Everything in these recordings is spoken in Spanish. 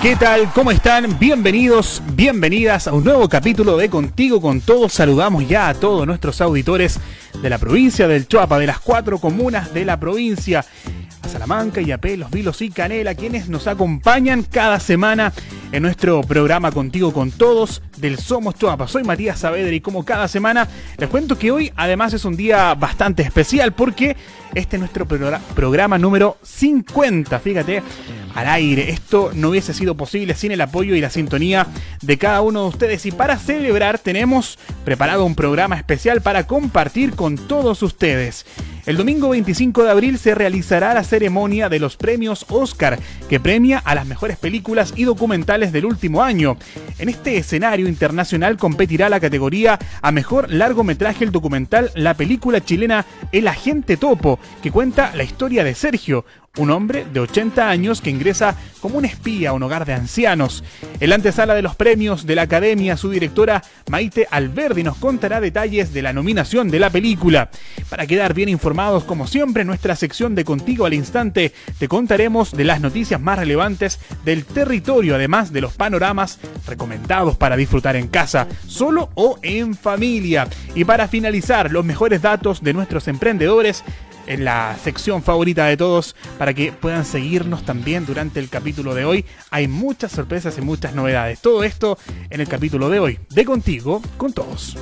¿Qué tal? ¿Cómo están? Bienvenidos, bienvenidas a un nuevo capítulo de Contigo con Todos. Saludamos ya a todos nuestros auditores de la provincia del Chuapa, de las cuatro comunas de la provincia, a Salamanca, Yapé, Los Vilos y Canela, quienes nos acompañan cada semana en nuestro programa Contigo con Todos del Somos Chuapa. Soy Matías Saavedra y como cada semana les cuento que hoy además es un día bastante especial porque este es nuestro programa número 50, fíjate, al aire. Esto no hubiese sido posible sin el apoyo y la sintonía de cada uno de ustedes. Y para celebrar tenemos preparado un programa especial para compartir con todos ustedes. El domingo 25 de abril se realizará la ceremonia de los premios Oscar, que premia a las mejores películas y documentales del último año. En este escenario internacional competirá la categoría a mejor largometraje el documental la película chilena El Agente Topo, que cuenta la historia de Sergio, un hombre de 80 años que ingresa como un espía a un hogar de ancianos. En la antesala de los premios de la Academia, su directora Maite Alberdi nos contará detalles de la nominación de la película. Para quedar bien informados, como siempre, en nuestra sección de Contigo al Instante, te contaremos de las noticias más relevantes del territorio, además de los panoramas recomendados para disfrutar en casa, solo o en familia. Y para finalizar, los mejores datos de nuestros emprendedores en la sección favorita de todos para que puedan seguirnos también durante el capítulo de hoy. Hay muchas sorpresas y muchas novedades. Todo esto en el capítulo de hoy. De contigo, con todos.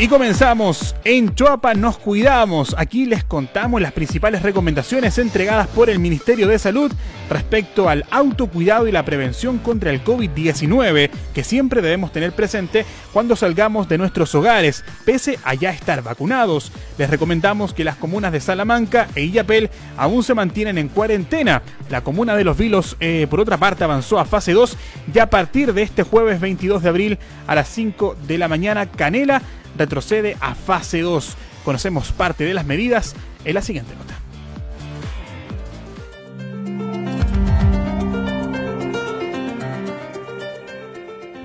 Y comenzamos. En Choapa nos cuidamos. Aquí les contamos las principales recomendaciones entregadas por el Ministerio de Salud respecto al autocuidado y la prevención contra el COVID-19 que siempre debemos tener presente cuando salgamos de nuestros hogares, pese a ya estar vacunados. Les recomendamos que las comunas de Salamanca e Illapel aún se mantienen en cuarentena. La comuna de Los Vilos, eh, por otra parte, avanzó a fase 2 y a partir de este jueves 22 de abril a las 5 de la mañana, Canela retrocede a fase 2. Conocemos parte de las medidas en la siguiente nota.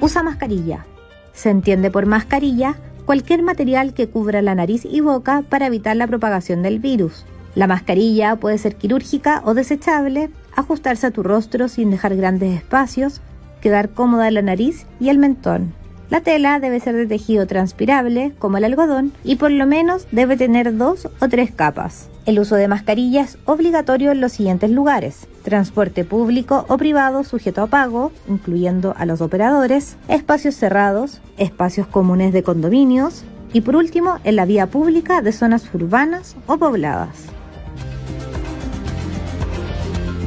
Usa mascarilla. Se entiende por mascarilla cualquier material que cubra la nariz y boca para evitar la propagación del virus. La mascarilla puede ser quirúrgica o desechable, ajustarse a tu rostro sin dejar grandes espacios, quedar cómoda la nariz y el mentón. La tela debe ser de tejido transpirable, como el algodón, y por lo menos debe tener dos o tres capas. El uso de mascarilla es obligatorio en los siguientes lugares. Transporte público o privado sujeto a pago, incluyendo a los operadores, espacios cerrados, espacios comunes de condominios y por último en la vía pública de zonas urbanas o pobladas.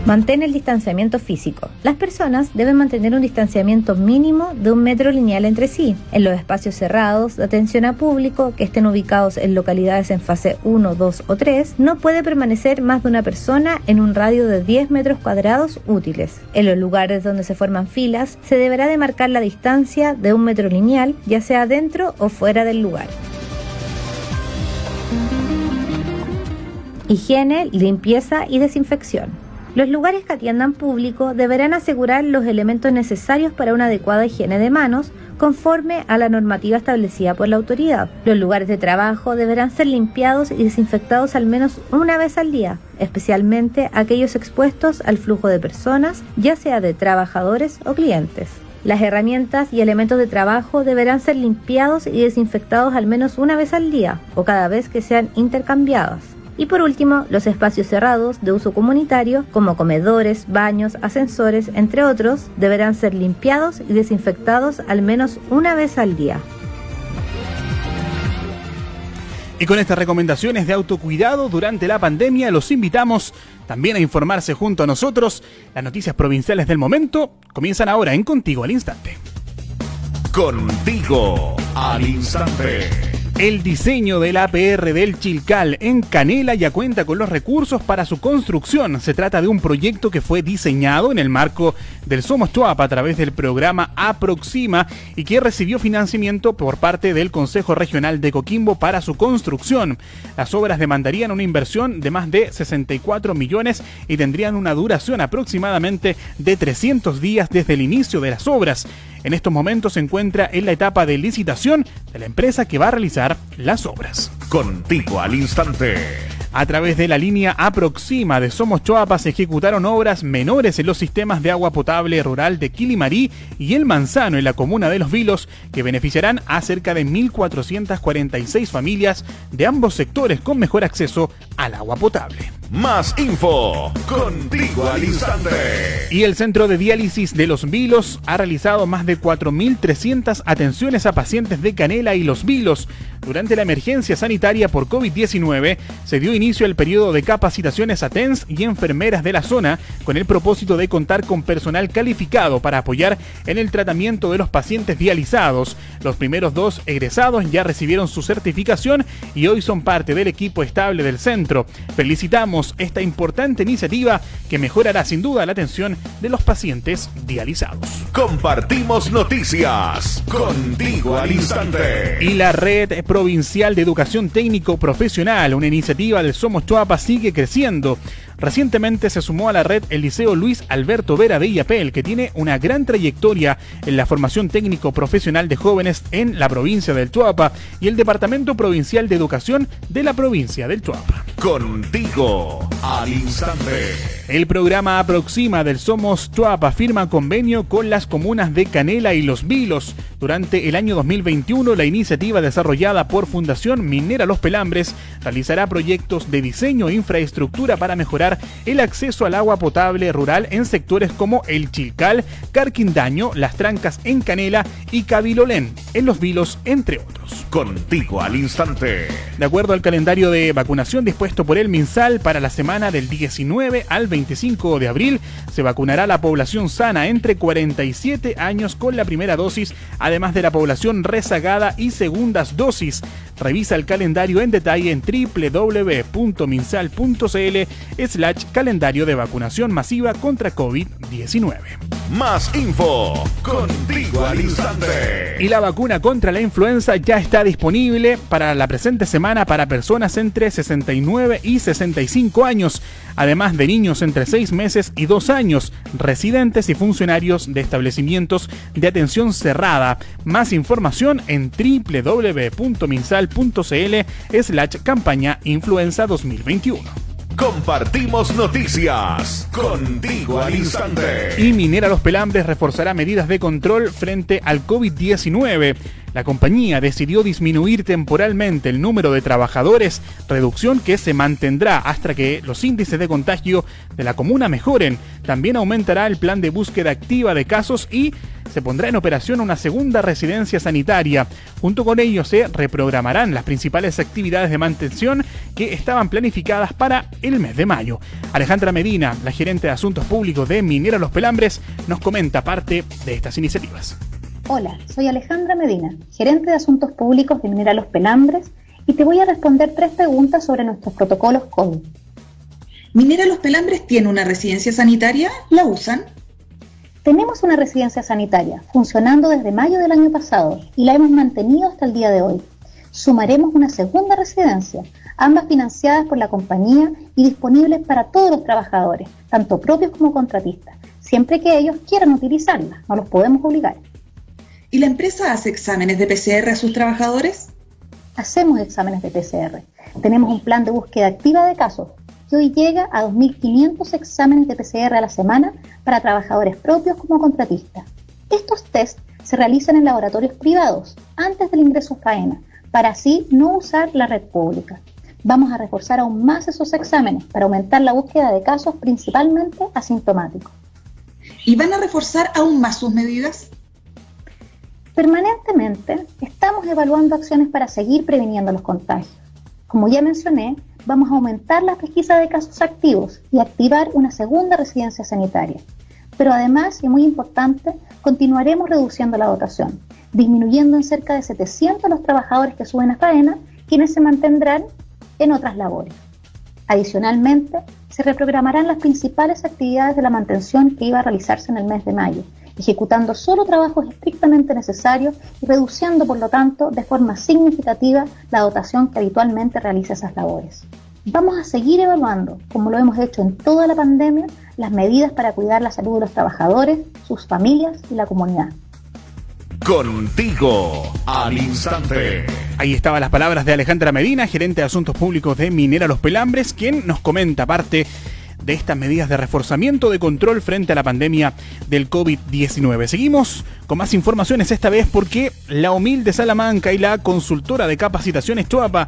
Mantén el distanciamiento físico. Las personas deben mantener un distanciamiento mínimo de un metro lineal entre sí. En los espacios cerrados de atención a público que estén ubicados en localidades en fase 1, 2 o 3, no puede permanecer más de una persona en un radio de 10 metros cuadrados útiles. En los lugares donde se forman filas, se deberá demarcar la distancia de un metro lineal, ya sea dentro o fuera del lugar. Higiene, limpieza y desinfección. Los lugares que atiendan público deberán asegurar los elementos necesarios para una adecuada higiene de manos conforme a la normativa establecida por la autoridad. Los lugares de trabajo deberán ser limpiados y desinfectados al menos una vez al día, especialmente aquellos expuestos al flujo de personas, ya sea de trabajadores o clientes. Las herramientas y elementos de trabajo deberán ser limpiados y desinfectados al menos una vez al día o cada vez que sean intercambiadas. Y por último, los espacios cerrados de uso comunitario, como comedores, baños, ascensores, entre otros, deberán ser limpiados y desinfectados al menos una vez al día. Y con estas recomendaciones de autocuidado durante la pandemia, los invitamos también a informarse junto a nosotros. Las noticias provinciales del momento comienzan ahora en Contigo al Instante. Contigo al Instante. El diseño del APR del Chilcal en Canela ya cuenta con los recursos para su construcción. Se trata de un proyecto que fue diseñado en el marco del Somos Tuapa a través del programa Aproxima y que recibió financiamiento por parte del Consejo Regional de Coquimbo para su construcción. Las obras demandarían una inversión de más de 64 millones y tendrían una duración aproximadamente de 300 días desde el inicio de las obras. En estos momentos se encuentra en la etapa de licitación de la empresa que va a realizar las obras. Contigo al instante. A través de la línea Aproxima de Somos Choapa se ejecutaron obras menores en los sistemas de agua potable rural de Quilimarí y El Manzano en la comuna de Los Vilos, que beneficiarán a cerca de 1.446 familias de ambos sectores con mejor acceso al agua potable. Más info contigo al instante. Y el Centro de Diálisis de Los Vilos ha realizado más de 4.300 atenciones a pacientes de Canela y Los Vilos. Durante la emergencia sanitaria por COVID-19 se dio inicio al periodo de capacitaciones a TENS y enfermeras de la zona con el propósito de contar con personal calificado para apoyar en el tratamiento de los pacientes dializados. Los primeros dos egresados ya recibieron su certificación y hoy son parte del equipo estable del centro. Felicitamos esta importante iniciativa que mejorará sin duda la atención de los pacientes dializados. Compartimos noticias contigo al instante. Y la Red Provincial de Educación Técnico Profesional, una iniciativa del Somos Chuapa, sigue creciendo. Recientemente se sumó a la red el Liceo Luis Alberto Vera de Illapel, que tiene una gran trayectoria en la formación técnico profesional de jóvenes en la provincia del Chuapa y el Departamento Provincial de Educación de la provincia del Chuapa. Contigo al instante. El programa Aproxima del Somos Chuapa firma convenio con las comunas de Canela y Los Vilos. Durante el año 2021, la iniciativa desarrollada por Fundación Minera Los Pelambres realizará proyectos de diseño e infraestructura para mejorar el acceso al agua potable rural en sectores como el Chilcal, Carquindaño, Las Trancas en Canela y Cabilolén, en Los Vilos, entre otros. Contigo al instante. De acuerdo al calendario de vacunación dispuesto por el MinSal para la semana del 19 al 25 de abril, se vacunará la población sana entre 47 años con la primera dosis, además de la población rezagada y segundas dosis. Revisa el calendario en detalle en www.minsal.cl slash calendario de vacunación masiva contra COVID-19. Más info contigo al instante. Y la vacuna contra la influenza ya está disponible para la presente semana para personas entre 69 y 65 años, además de niños entre 6 meses y 2 años, residentes y funcionarios de establecimientos de atención cerrada. Más información en www.minsal.cl slash campaña influenza 2021. Compartimos noticias contigo al instante. Y Minera Los Pelambres reforzará medidas de control frente al COVID-19. La compañía decidió disminuir temporalmente el número de trabajadores, reducción que se mantendrá hasta que los índices de contagio de la comuna mejoren. También aumentará el plan de búsqueda activa de casos y se pondrá en operación una segunda residencia sanitaria. Junto con ello se reprogramarán las principales actividades de mantención que estaban planificadas para el mes de mayo. Alejandra Medina, la gerente de Asuntos Públicos de Minera Los Pelambres, nos comenta parte de estas iniciativas. Hola, soy Alejandra Medina, gerente de Asuntos Públicos de Minera Los Pelambres, y te voy a responder tres preguntas sobre nuestros protocolos COVID. ¿Minera Los Pelambres tiene una residencia sanitaria? ¿La usan? Tenemos una residencia sanitaria funcionando desde mayo del año pasado y la hemos mantenido hasta el día de hoy. Sumaremos una segunda residencia, ambas financiadas por la compañía y disponibles para todos los trabajadores, tanto propios como contratistas, siempre que ellos quieran utilizarla, no los podemos obligar. ¿Y la empresa hace exámenes de PCR a sus trabajadores? Hacemos exámenes de PCR. Tenemos un plan de búsqueda activa de casos que hoy llega a 2.500 exámenes de PCR a la semana para trabajadores propios como contratistas. Estos tests se realizan en laboratorios privados antes del ingreso a faena, para así no usar la red pública. Vamos a reforzar aún más esos exámenes para aumentar la búsqueda de casos principalmente asintomáticos. ¿Y van a reforzar aún más sus medidas? Permanentemente estamos evaluando acciones para seguir previniendo los contagios. Como ya mencioné, vamos a aumentar la pesquisa de casos activos y activar una segunda residencia sanitaria. Pero además, y muy importante, continuaremos reduciendo la dotación, disminuyendo en cerca de 700 los trabajadores que suben a faena, quienes se mantendrán en otras labores. Adicionalmente, se reprogramarán las principales actividades de la mantención que iba a realizarse en el mes de mayo, ejecutando solo trabajos estrictamente necesarios y reduciendo, por lo tanto, de forma significativa la dotación que habitualmente realiza esas labores. Vamos a seguir evaluando, como lo hemos hecho en toda la pandemia, las medidas para cuidar la salud de los trabajadores, sus familias y la comunidad. Contigo al instante. Ahí estaban las palabras de Alejandra Medina, gerente de Asuntos Públicos de Minera Los Pelambres, quien nos comenta parte de estas medidas de reforzamiento de control frente a la pandemia del COVID-19. Seguimos con más informaciones esta vez porque la humilde Salamanca y la consultora de capacitaciones Chuapa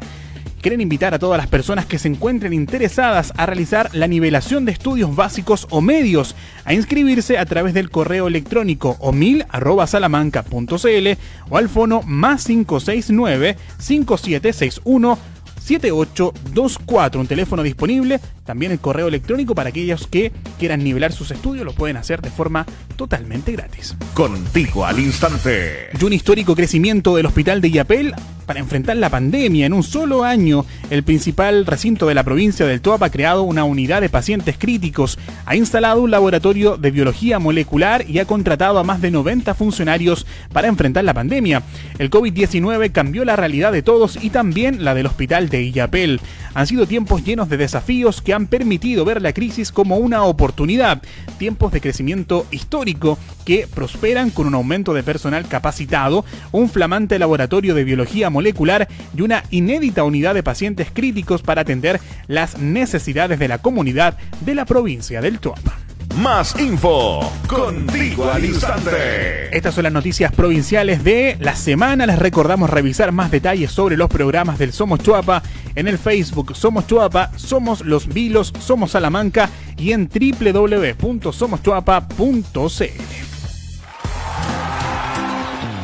quieren invitar a todas las personas que se encuentren interesadas a realizar la nivelación de estudios básicos o medios a inscribirse a través del correo electrónico omil.salamanca.cl o al fono más 569 5761 7824, un teléfono disponible, también el correo electrónico para aquellos que quieran nivelar sus estudios, lo pueden hacer de forma totalmente gratis. Contigo al instante. Y un histórico crecimiento del hospital de Yapel para enfrentar la pandemia. En un solo año, el principal recinto de la provincia del Toapa ha creado una unidad de pacientes críticos, ha instalado un laboratorio de biología molecular y ha contratado a más de 90 funcionarios para enfrentar la pandemia. El COVID-19 cambió la realidad de todos y también la del hospital de Illapel. Han sido tiempos llenos de desafíos que han permitido ver la crisis como una oportunidad, tiempos de crecimiento histórico que prosperan con un aumento de personal capacitado, un flamante laboratorio de biología molecular y una inédita unidad de pacientes críticos para atender las necesidades de la comunidad de la provincia del Tuapa. Más info contigo al instante. Estas son las noticias provinciales de la semana. Les recordamos revisar más detalles sobre los programas del Somos Chuapa en el Facebook Somos Chuapa, Somos Los Vilos, Somos Salamanca y en www.somoschuapa.cl.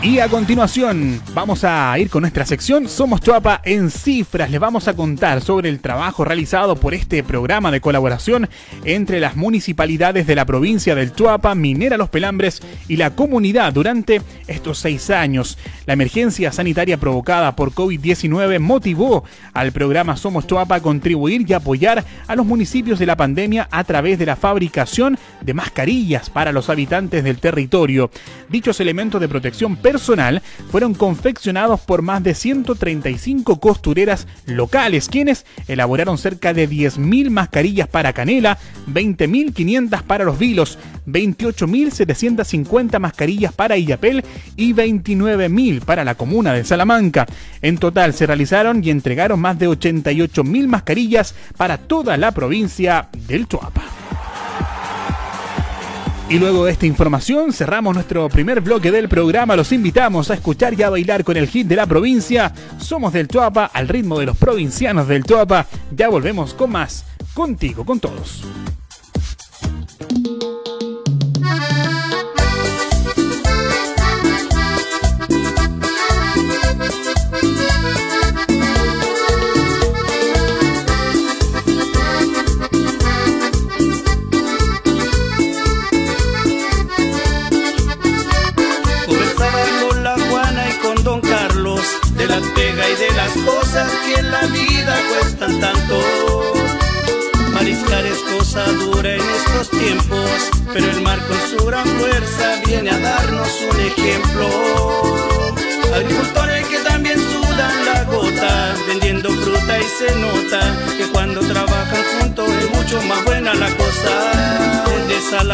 Y a continuación vamos a ir con nuestra sección Somos Chuapa en cifras. Les vamos a contar sobre el trabajo realizado por este programa de colaboración entre las municipalidades de la provincia del Chuapa, Minera Los Pelambres y la comunidad durante estos seis años. La emergencia sanitaria provocada por COVID-19 motivó al programa Somos Chuapa a contribuir y apoyar a los municipios de la pandemia a través de la fabricación de mascarillas para los habitantes del territorio. Dichos elementos de protección personal fueron confeccionados por más de 135 costureras locales, quienes elaboraron cerca de 10.000 mascarillas para Canela, 20.500 para Los Vilos, 28.750 mascarillas para Illapel y 29.000 para la comuna de Salamanca. En total se realizaron y entregaron más de 88.000 mascarillas para toda la provincia del Chuapa. Y luego de esta información cerramos nuestro primer bloque del programa. Los invitamos a escuchar y a bailar con el hit de la provincia. Somos del Tuapa al ritmo de los provincianos del Tuapa. Ya volvemos con más. Contigo, con todos.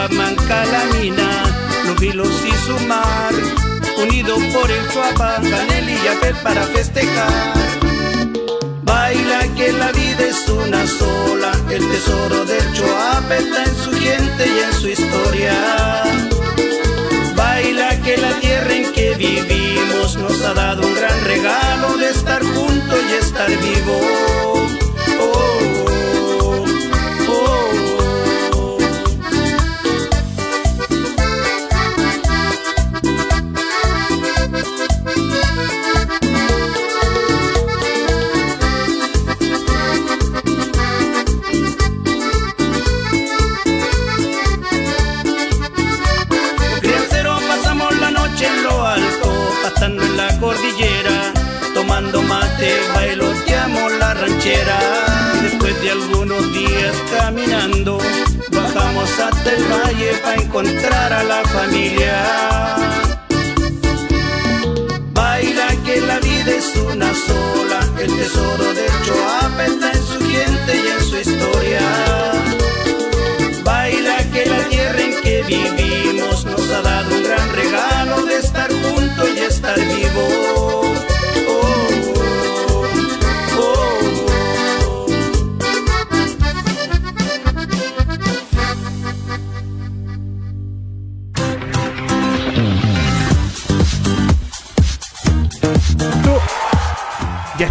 De Salamanca la mina, los vilos y su mar unido por el Chuapa, Canel y Yapel para festejar. Baila que la vida es una sola, el tesoro del Chuapa está en su gente y en su historia. Baila que la tierra en que vivimos nos ha dado un gran regalo de estar juntos y estar vivos.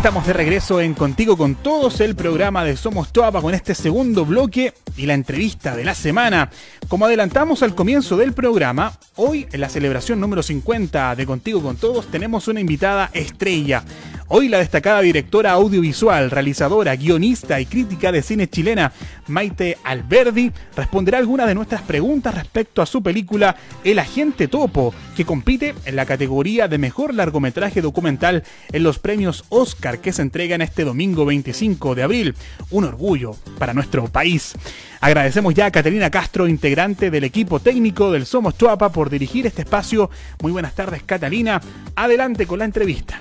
Estamos de regreso en Contigo con Todos, el programa de Somos Toapa con este segundo bloque y la entrevista de la semana. Como adelantamos al comienzo del programa, hoy en la celebración número 50 de Contigo con Todos tenemos una invitada estrella. Hoy la destacada directora audiovisual, realizadora, guionista y crítica de cine chilena, Maite Alberdi, responderá algunas de nuestras preguntas respecto a su película El Agente Topo, que compite en la categoría de mejor largometraje documental en los premios Oscar que se entregan este domingo 25 de abril. Un orgullo para nuestro país. Agradecemos ya a Catalina Castro, integrante del equipo técnico del Somos Chuapa, por dirigir este espacio. Muy buenas tardes, Catalina. Adelante con la entrevista.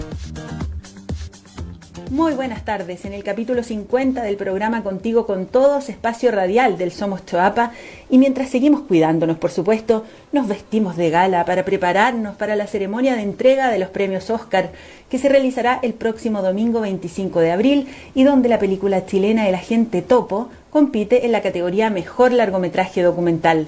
Muy buenas tardes. En el capítulo 50 del programa Contigo con Todos, espacio radial del Somos Choapa, y mientras seguimos cuidándonos, por supuesto, nos vestimos de gala para prepararnos para la ceremonia de entrega de los premios Oscar, que se realizará el próximo domingo 25 de abril y donde la película chilena El Agente Topo compite en la categoría Mejor Largometraje Documental.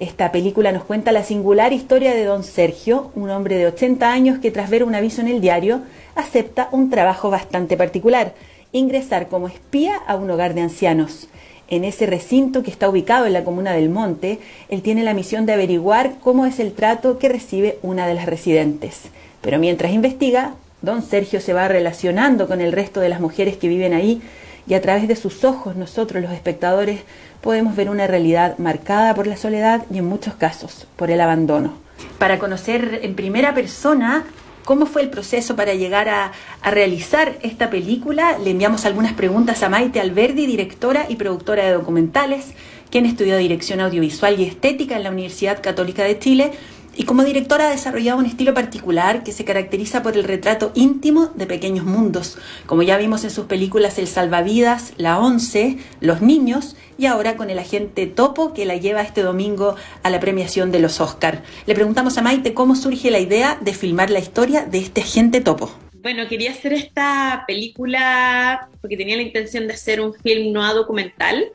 Esta película nos cuenta la singular historia de don Sergio, un hombre de 80 años que tras ver un aviso en el diario acepta un trabajo bastante particular, ingresar como espía a un hogar de ancianos. En ese recinto que está ubicado en la comuna del Monte, él tiene la misión de averiguar cómo es el trato que recibe una de las residentes. Pero mientras investiga, don Sergio se va relacionando con el resto de las mujeres que viven ahí y a través de sus ojos nosotros los espectadores podemos ver una realidad marcada por la soledad y en muchos casos por el abandono. Para conocer en primera persona cómo fue el proceso para llegar a, realizar esta película. Le enviamos algunas preguntas a Maite Alberdi, directora y productora de documentales, quien estudió dirección audiovisual y estética en la Universidad Católica de Chile y como directora ha desarrollado un estilo particular que se caracteriza por el retrato íntimo de pequeños mundos, como ya vimos en sus películas El Salvavidas, La Once, Los Niños y ahora con el agente Topo que la lleva este domingo a la premiación de los Oscar. Le preguntamos a Maite cómo surge la idea de filmar la historia de este agente Topo. Bueno, quería hacer esta película porque tenía la intención de hacer un film no documental.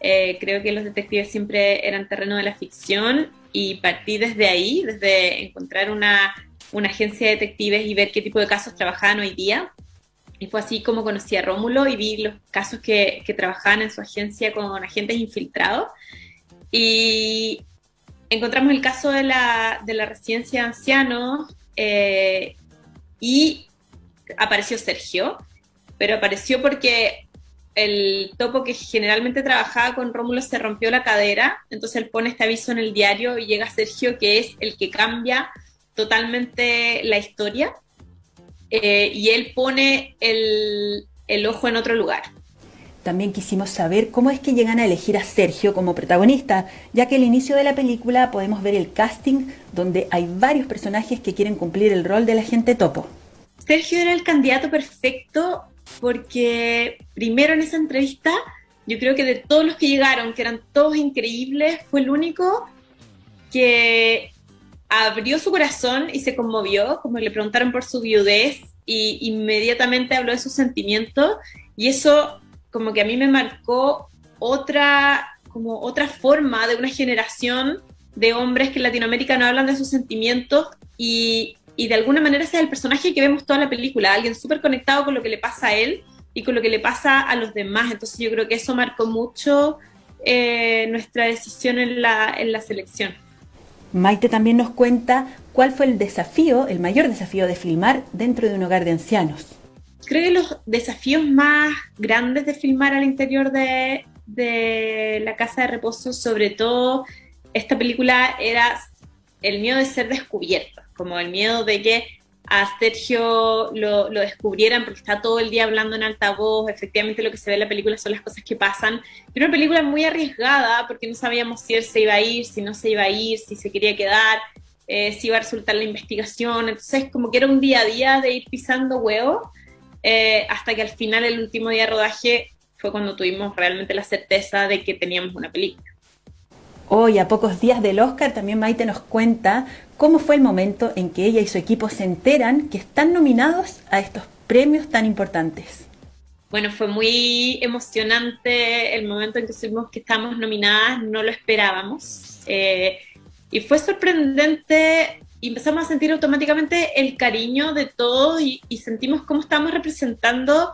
Eh, creo que los detectives siempre eran terreno de la ficción y partí desde ahí, desde encontrar una, una agencia de detectives y ver qué tipo de casos trabajaban hoy día. Y fue así como conocí a Rómulo y vi los casos que, que trabajaban en su agencia con agentes infiltrados. Y encontramos el caso de la, de la residencia de ancianos eh, y apareció Sergio, pero apareció porque el topo que generalmente trabajaba con Rómulo se rompió la cadera, entonces él pone este aviso en el diario y llega Sergio, que es el que cambia totalmente la historia, eh, y él pone el, el ojo en otro lugar. También quisimos saber cómo es que llegan a elegir a Sergio como protagonista, ya que al inicio de la película podemos ver el casting donde hay varios personajes que quieren cumplir el rol del agente topo. Sergio era el candidato perfecto porque primero en esa entrevista, yo creo que de todos los que llegaron, que eran todos increíbles, fue el único que abrió su corazón y se conmovió, como le preguntaron por su viudez, y inmediatamente habló de sus sentimientos, y eso como que a mí me marcó otra, como otra forma de una generación de hombres que en Latinoamérica no hablan de sus sentimientos y y de alguna manera ese es el personaje que vemos toda la película, alguien súper conectado con lo que le pasa a él y con lo que le pasa a los demás. Entonces yo creo que eso marcó mucho eh, nuestra decisión en la, en la selección. Maite también nos cuenta cuál fue el desafío, el mayor desafío de filmar dentro de un hogar de ancianos. Creo que los desafíos más grandes de filmar al interior de, de la casa de reposo, sobre todo esta película, era el miedo de ser descubierto como el miedo de que a Sergio lo, lo, descubrieran porque está todo el día hablando en altavoz, efectivamente lo que se ve en la película son las cosas que pasan. Era una película muy arriesgada porque no sabíamos si él se iba a ir, si no se iba a ir, si se quería quedar, eh, si iba a resultar la investigación, entonces como que era un día a día de ir pisando huevos, eh, hasta que al final el último día de rodaje fue cuando tuvimos realmente la certeza de que teníamos una película. Hoy, a pocos días del Oscar, también Maite nos cuenta cómo fue el momento en que ella y su equipo se enteran que están nominados a estos premios tan importantes. Bueno, fue muy emocionante el momento en que supimos que estábamos nominadas, no lo esperábamos. Eh, y fue sorprendente y empezamos a sentir automáticamente el cariño de todos y, sentimos cómo estamos representando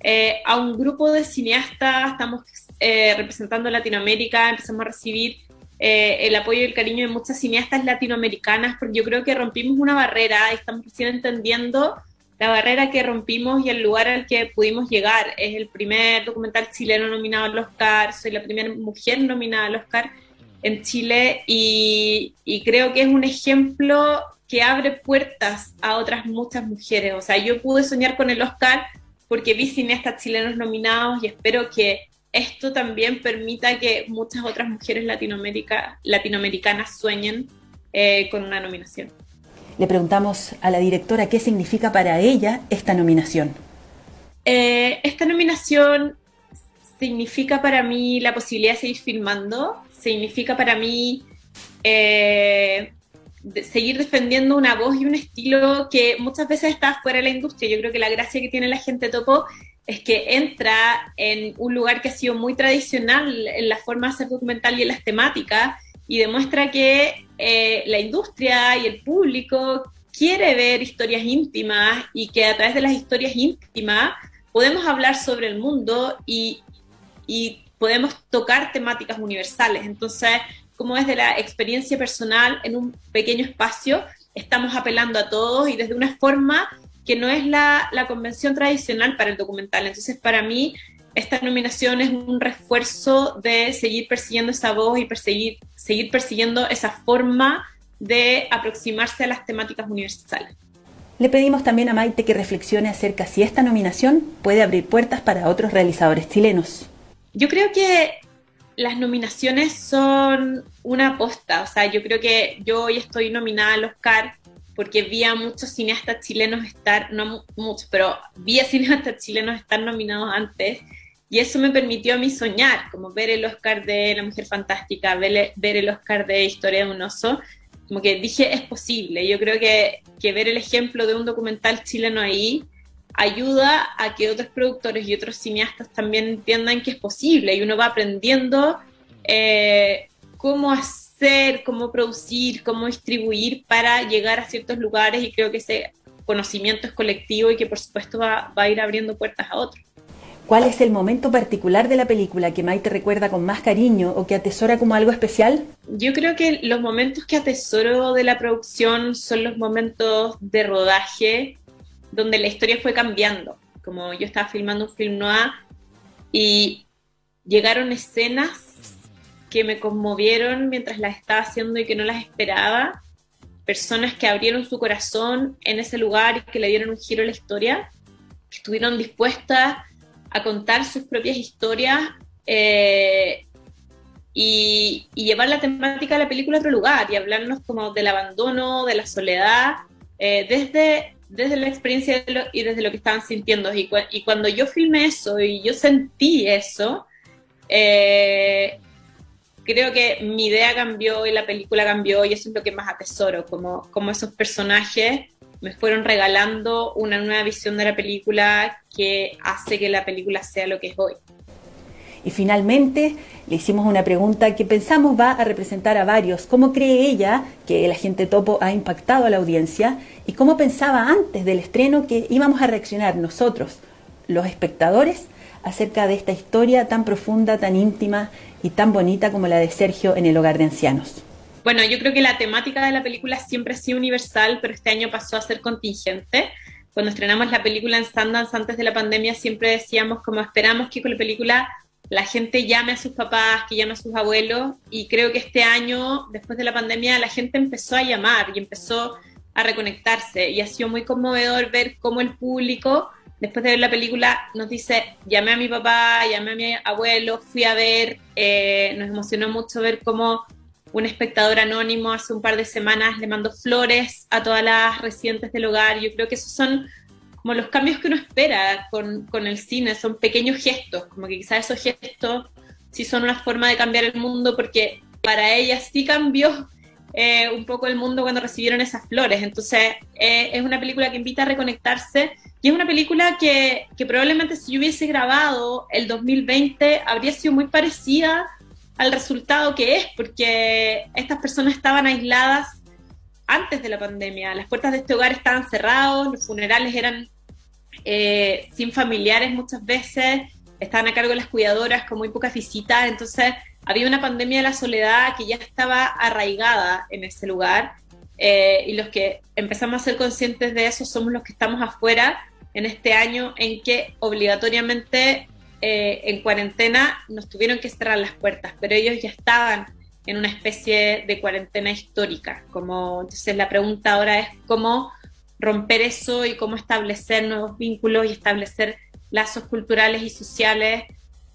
eh, a un grupo de cineastas, estamos eh, representando Latinoamérica, empezamos a recibir eh, el apoyo y el cariño de muchas cineastas latinoamericanas, porque yo creo que rompimos una barrera, estamos recién entendiendo la barrera que rompimos y el lugar al que pudimos llegar. Es el primer documental chileno nominado al Oscar, soy la primera mujer nominada al Oscar en Chile y, y creo que es un ejemplo que abre puertas a otras muchas mujeres. O sea, yo pude soñar con el Oscar porque vi cineastas chilenos nominados y espero que esto también permita que muchas otras mujeres Latinoamérica, latinoamericanas sueñen eh, con una nominación. Le preguntamos a la directora qué significa para ella esta nominación. Eh, esta nominación significa para mí la posibilidad de seguir filmando, significa para mí eh, seguir defendiendo una voz y un estilo que muchas veces está fuera de la industria. Yo creo que la gracia que tiene la gente topo es que entra en un lugar que ha sido muy tradicional en la forma de hacer documental y en las temáticas y demuestra que eh, la industria y el público quiere ver historias íntimas y que a través de las historias íntimas podemos hablar sobre el mundo y, y podemos tocar temáticas universales. Entonces, como desde la experiencia personal en un pequeño espacio, estamos apelando a todos y desde una forma que no es la, convención tradicional para el documental. Entonces, para mí, esta nominación es un refuerzo de seguir persiguiendo esa voz y perseguir, seguir persiguiendo esa forma de aproximarse a las temáticas universales. Le pedimos también a Maite que reflexione acerca si esta nominación puede abrir puertas para otros realizadores chilenos. Yo creo que las nominaciones son una aposta, o sea, yo creo que yo hoy estoy nominada al Oscar porque vi a muchos cineastas chilenos estar, no muchos, pero vi a cineastas chilenos estar nominados antes y eso me permitió a mí soñar, como ver el Oscar de La Mujer Fantástica, ver, el Oscar de Historia de un Oso, como que dije, es posible. Yo creo que, que ver el ejemplo de un documental chileno ahí ayuda a que otros productores y otros cineastas también entiendan que es posible y uno va aprendiendo eh, cómo hacer cómo producir, cómo distribuir para llegar a ciertos lugares y creo que ese conocimiento es colectivo y que por supuesto va, a ir abriendo puertas a otros. ¿Cuál es el momento particular de la película que Maite recuerda con más cariño o que atesora como algo especial? Yo creo que los momentos que atesoro de la producción son los momentos de rodaje donde la historia fue cambiando. Como yo estaba filmando un film noir y llegaron escenas que me conmovieron mientras las estaba haciendo y que no las esperaba, personas que abrieron su corazón en ese lugar y que le dieron un giro a la historia, que estuvieron dispuestas a contar sus propias historias eh, y, llevar la temática de la película a otro lugar y hablarnos como del abandono, de la soledad, eh, desde, desde la experiencia y desde lo que estaban sintiendo. Y, y, cuando yo filmé eso y yo sentí eso, eh, creo que mi idea cambió y la película cambió y eso es lo que más atesoro, como, como esos personajes me fueron regalando una nueva visión de la película que hace que la película sea lo que es hoy. Y finalmente le hicimos una pregunta que pensamos va a representar a varios. ¿Cómo cree ella que el agente topo ha impactado a la audiencia? ¿Y cómo pensaba antes del estreno que íbamos a reaccionar nosotros, los espectadores, acerca de esta historia tan profunda, tan íntima y tan bonita como la de Sergio en el hogar de ancianos. Bueno, yo creo que la temática de la película siempre ha sido universal, pero este año pasó a ser contingente. Cuando estrenamos la película en Sundance antes de la pandemia, siempre decíamos como esperamos que con la película la gente llame a sus papás, que llame a sus abuelos, y creo que este año, después de la pandemia, la gente empezó a llamar y empezó a reconectarse y ha sido muy conmovedor ver cómo el público, después de ver la película, nos dice, llamé a mi papá, llamé a mi abuelo, fui a ver, eh, nos emocionó mucho ver cómo un espectador anónimo hace un par de semanas le mandó flores a todas las residentes del hogar. Yo creo que esos son como los cambios que uno espera con, con el cine, son pequeños gestos, como que quizás esos gestos sí son una forma de cambiar el mundo porque para ella sí cambió eh, un poco el mundo cuando recibieron esas flores. Entonces, eh, es una película que invita a reconectarse y es una película que, probablemente si yo hubiese grabado el 2020 habría sido muy parecida al resultado que es, porque estas personas estaban aisladas antes de la pandemia. Las puertas de este hogar estaban cerradas, los funerales eran eh, sin familiares muchas veces, estaban a cargo de las cuidadoras con muy pocas visitas, entonces había una pandemia de la soledad que ya estaba arraigada en ese lugar eh, y los que empezamos a ser conscientes de eso somos los que estamos afuera en este año en que obligatoriamente eh, en cuarentena nos tuvieron que cerrar las puertas, pero ellos ya estaban en una especie de cuarentena histórica. Como, entonces la pregunta ahora es cómo romper eso y cómo establecer nuevos vínculos y establecer lazos culturales y sociales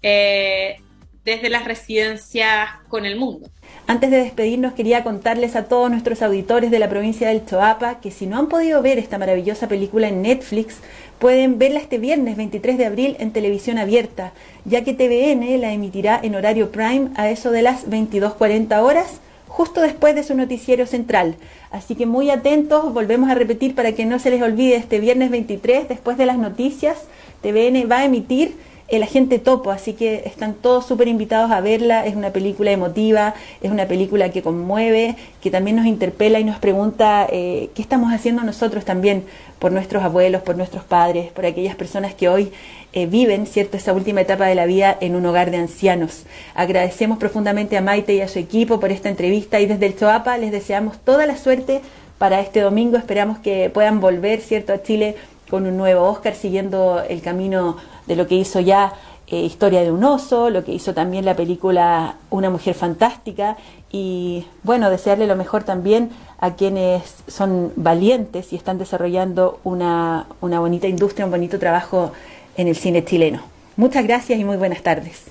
eh, desde las residencias con el mundo. Antes de despedirnos quería contarles a todos nuestros auditores de la provincia del Choapa que si no han podido ver esta maravillosa película en Netflix, pueden verla este viernes 23 de abril en televisión abierta, ya que TVN la emitirá en horario prime a eso de las 22.40 horas, justo después de su noticiero central. Así que muy atentos, volvemos a repetir para que no se les olvide este viernes 23, después de las noticias, TVN va a emitir el agente topo, así que están todos súper invitados a verla, es una película emotiva, es una película que conmueve, que también nos interpela y nos pregunta eh, qué estamos haciendo nosotros también por nuestros abuelos, por nuestros padres, por aquellas personas que hoy eh, viven, ¿cierto?, esa última etapa de la vida en un hogar de ancianos. Agradecemos profundamente a Maite y a su equipo por esta entrevista y desde el Choapa les deseamos toda la suerte para este domingo, esperamos que puedan volver, ¿cierto?, a Chile con un nuevo Oscar siguiendo el camino de lo que hizo ya eh, Historia de un oso, lo que hizo también la película Una mujer fantástica y bueno, desearle lo mejor también a quienes son valientes y están desarrollando una, una bonita industria, un bonito trabajo en el cine chileno. Muchas gracias y muy buenas tardes.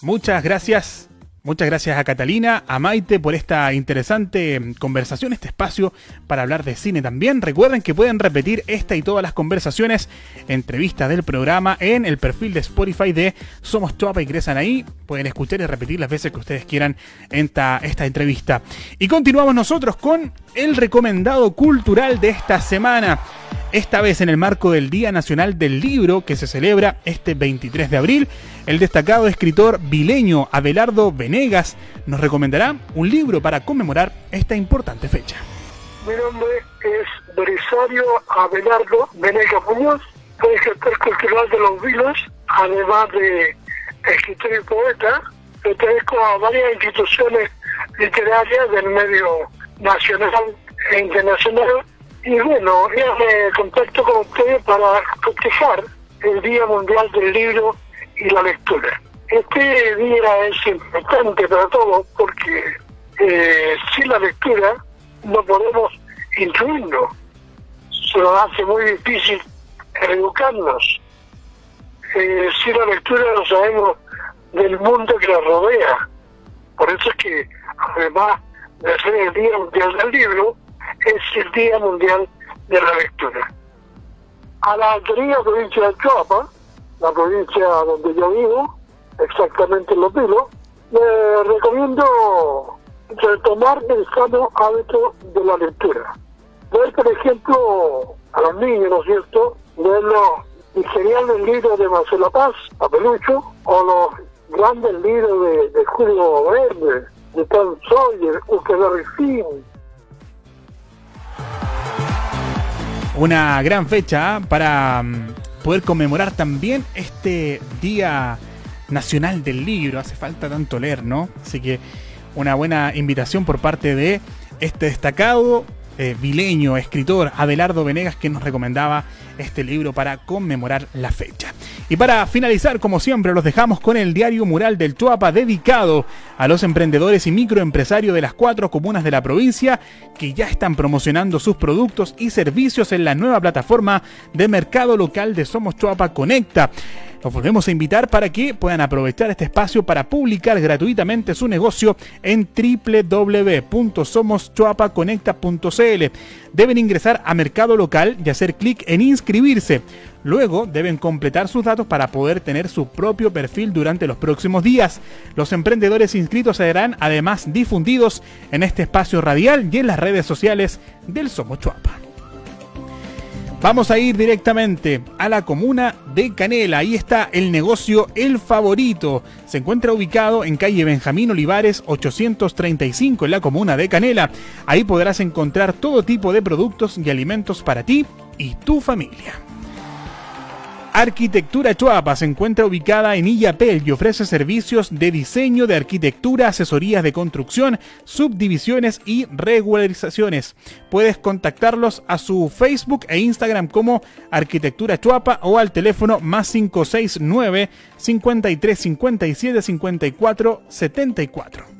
Muchas gracias Muchas gracias a Catalina, a Maite por esta interesante conversación, este espacio para hablar de cine también. Recuerden que pueden repetir esta y todas las conversaciones, entrevistas del programa en el perfil de Spotify de Somos Choapa, ingresan ahí, pueden escuchar y repetir las veces que ustedes quieran esta, esta entrevista. Y continuamos nosotros con el recomendado cultural de esta semana esta vez en el marco del Día Nacional del Libro que se celebra este 23 de abril. El destacado escritor vileño Abelardo Venegas nos recomendará un libro para conmemorar esta importante fecha. Mi nombre es Belisario Abelardo Venegas Muñoz, soy gestor cultural de Los Vilos, además de escritor y poeta, pertenezco a varias instituciones literarias del medio nacional e internacional y bueno, ya me contacto con ustedes para festejar el Día Mundial del Libro y la Lectura. Este día es importante para todos porque eh, sin la lectura no podemos intuirnos. Se nos hace muy difícil educarnos. Eh, sin la lectura no sabemos del mundo que nos rodea. Por eso es que, además de ser el Día Mundial del Libro, es el Día Mundial de la Lectura. A la querida provincia de Chuapa, la provincia donde yo vivo, exactamente en Los Pilos, le recomiendo retomar el sano hábito de la lectura. Ver, por ejemplo, a los niños, ¿no es cierto?, ver los geniales libros de Marcela Paz, a Pelucho, o los grandes libros de, de Julio Verde, de Tom Sawyer, Huckleberry Finn, Una gran fecha para mm, poder conmemorar también este Día Nacional del Libro. Hace falta tanto leer, ¿no? Así que una buena invitación por parte de este destacado eh, vileño, escritor Abelardo Venegas, que nos recomendaba este libro para conmemorar la fecha. Y para finalizar, como siempre, los dejamos con el diario mural del Chuapa dedicado a los emprendedores y microempresarios de las cuatro comunas de la provincia que ya están promocionando sus productos y servicios en la nueva plataforma de mercado local de Somos Chuapa Conecta. Los volvemos a invitar para que puedan aprovechar este espacio para publicar gratuitamente su negocio en www.somoschoapaconecta.cl. Deben ingresar a Mercado Local y hacer clic en inscribirse. Luego deben completar sus datos para poder tener su propio perfil durante los próximos días. Los emprendedores inscritos serán además difundidos en este espacio radial y en las redes sociales del Somos Chuapa. Vamos a ir directamente a la comuna de Canela. Ahí está el negocio El Favorito. Se encuentra ubicado en calle Benjamín Olivares 835 en la comuna de Canela. Ahí podrás encontrar todo tipo de productos y alimentos para ti y tu familia. Arquitectura Chuapa se encuentra ubicada en Illapel y ofrece servicios de diseño de arquitectura, asesorías de construcción, subdivisiones y regularizaciones. Puedes contactarlos a su Facebook e Instagram como Arquitectura Chuapa o al teléfono más 569 53 57 54 74.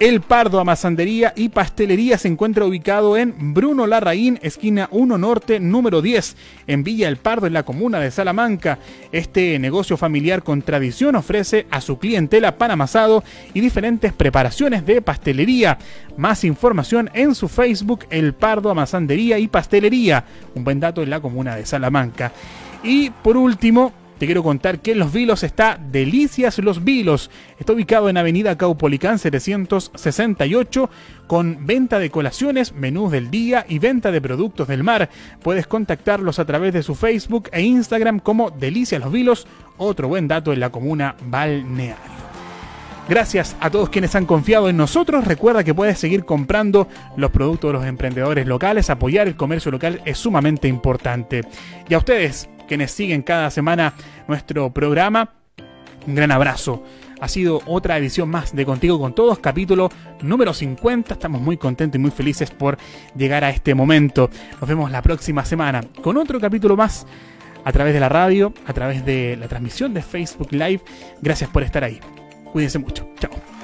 El Pardo Amazandería y Pastelería se encuentra ubicado en Bruno Larraín, esquina 1 Norte, número 10, en Villa El Pardo, en la comuna de Salamanca. Este negocio familiar con tradición ofrece a su clientela pan amasado y diferentes preparaciones de pastelería. Más información en su Facebook, El Pardo Amazandería y Pastelería. Un buen dato en la comuna de Salamanca. Y por último, te quiero contar que en Los Vilos está Delicias Los Vilos. Está ubicado en Avenida Caupolicán 768 con venta de colaciones, menús del día y venta de productos del mar. Puedes contactarlos a través de su Facebook e Instagram como Delicias Los Vilos, otro buen dato en la comuna balneario. Gracias a todos quienes han confiado en nosotros. Recuerda que puedes seguir comprando los productos de los emprendedores locales. Apoyar el comercio local es sumamente importante. Y a ustedes, quienes siguen cada semana nuestro programa. Un gran abrazo. Ha sido otra edición más de Contigo con Todos, capítulo número 50. Estamos muy contentos y muy felices por llegar a este momento. Nos vemos la próxima semana con otro capítulo más a través de la radio, a través de la transmisión de Facebook Live. Gracias por estar ahí. Cuídense mucho. Chao.